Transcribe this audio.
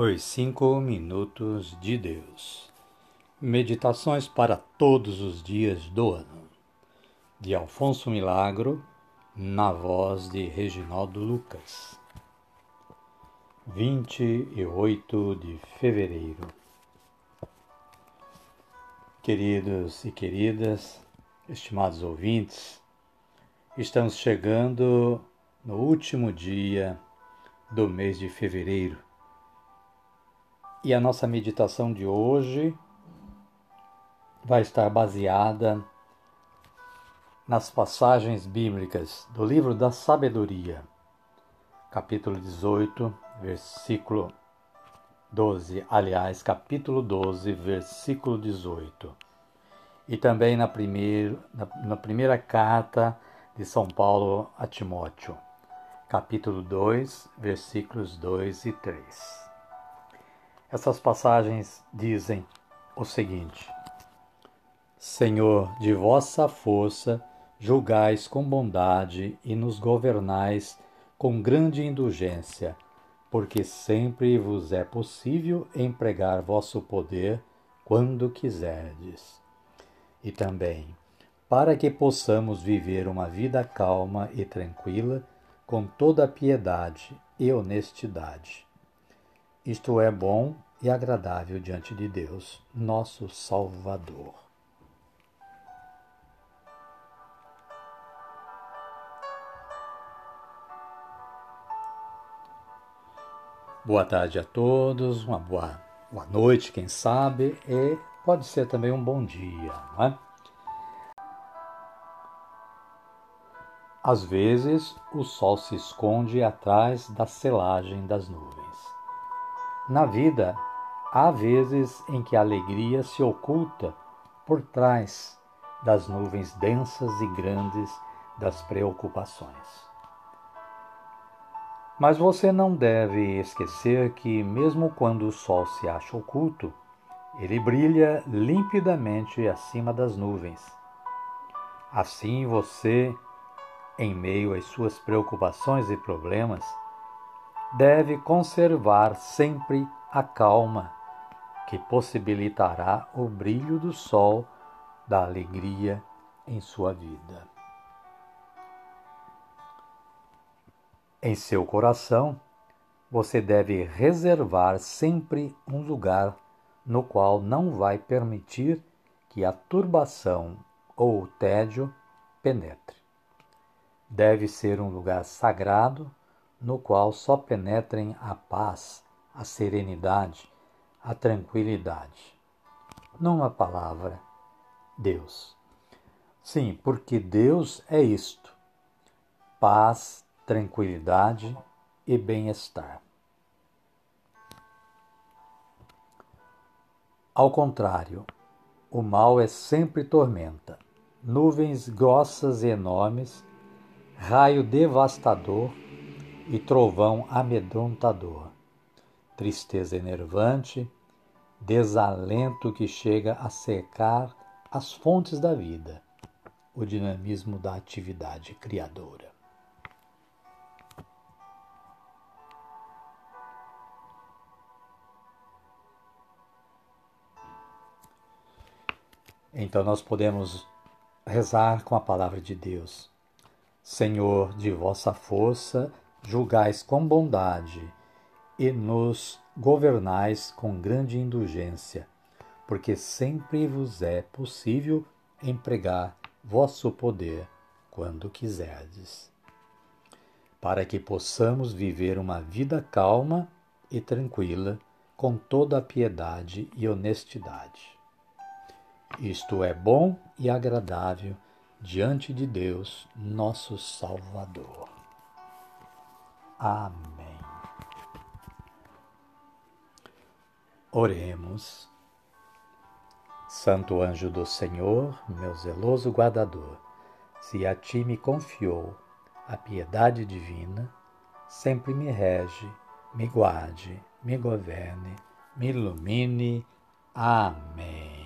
Os Cinco Minutos de Deus. Meditações para todos os dias do ano. De Alfonso Milagro, na voz de Reginaldo Lucas. 28 de fevereiro. Queridos e queridas, estimados ouvintes, estamos chegando no último dia do mês de fevereiro e a nossa meditação de hoje vai estar baseada nas passagens bíblicas do livro da Sabedoria, capítulo 18, versículo 12, aliás, capítulo 12, versículo 18. E também na primeira, na, na primeira carta de São Paulo a Timóteo, capítulo 2, versículos 2 e 3. Essas passagens dizem o seguinte: Senhor, de vossa força julgais com bondade e nos governais com grande indulgência, porque sempre vos é possível empregar vosso poder quando quiserdes. E também, para que possamos viver uma vida calma e tranquila, com toda piedade e honestidade isto é bom e agradável diante de Deus, nosso Salvador. Boa tarde a todos, uma boa, boa noite, quem sabe, e pode ser também um bom dia, não é? Às vezes, o sol se esconde atrás da selagem das nuvens. Na vida, há vezes em que a alegria se oculta por trás das nuvens densas e grandes das preocupações. Mas você não deve esquecer que, mesmo quando o sol se acha oculto, ele brilha limpidamente acima das nuvens. Assim você, em meio às suas preocupações e problemas, deve conservar sempre a calma, que possibilitará o brilho do sol da alegria em sua vida. Em seu coração, você deve reservar sempre um lugar no qual não vai permitir que a turbação ou o tédio penetre. Deve ser um lugar sagrado no qual só penetrem a paz, a serenidade, a tranquilidade. Numa palavra, Deus. Sim, porque Deus é isto: paz, tranquilidade e bem-estar. Ao contrário, o mal é sempre tormenta, nuvens grossas e enormes, raio devastador e trovão amedrontador, tristeza enervante, desalento que chega a secar as fontes da vida, o dinamismo da atividade criadora. Então nós podemos rezar com a palavra de Deus. Senhor, de vossa força, julgais com bondade e nos governais com grande indulgência, porque sempre vos é possível empregar vosso poder quando quiserdes, para que possamos viver uma vida calma e tranquila com toda a piedade e honestidade. Isto é bom e agradável diante de Deus, nosso Salvador. Amém. Oremos. Santo anjo do Senhor, meu zeloso guardador, se a ti me confiou a piedade divina, sempre me rege, me guarde, me governe, me ilumine. Amém.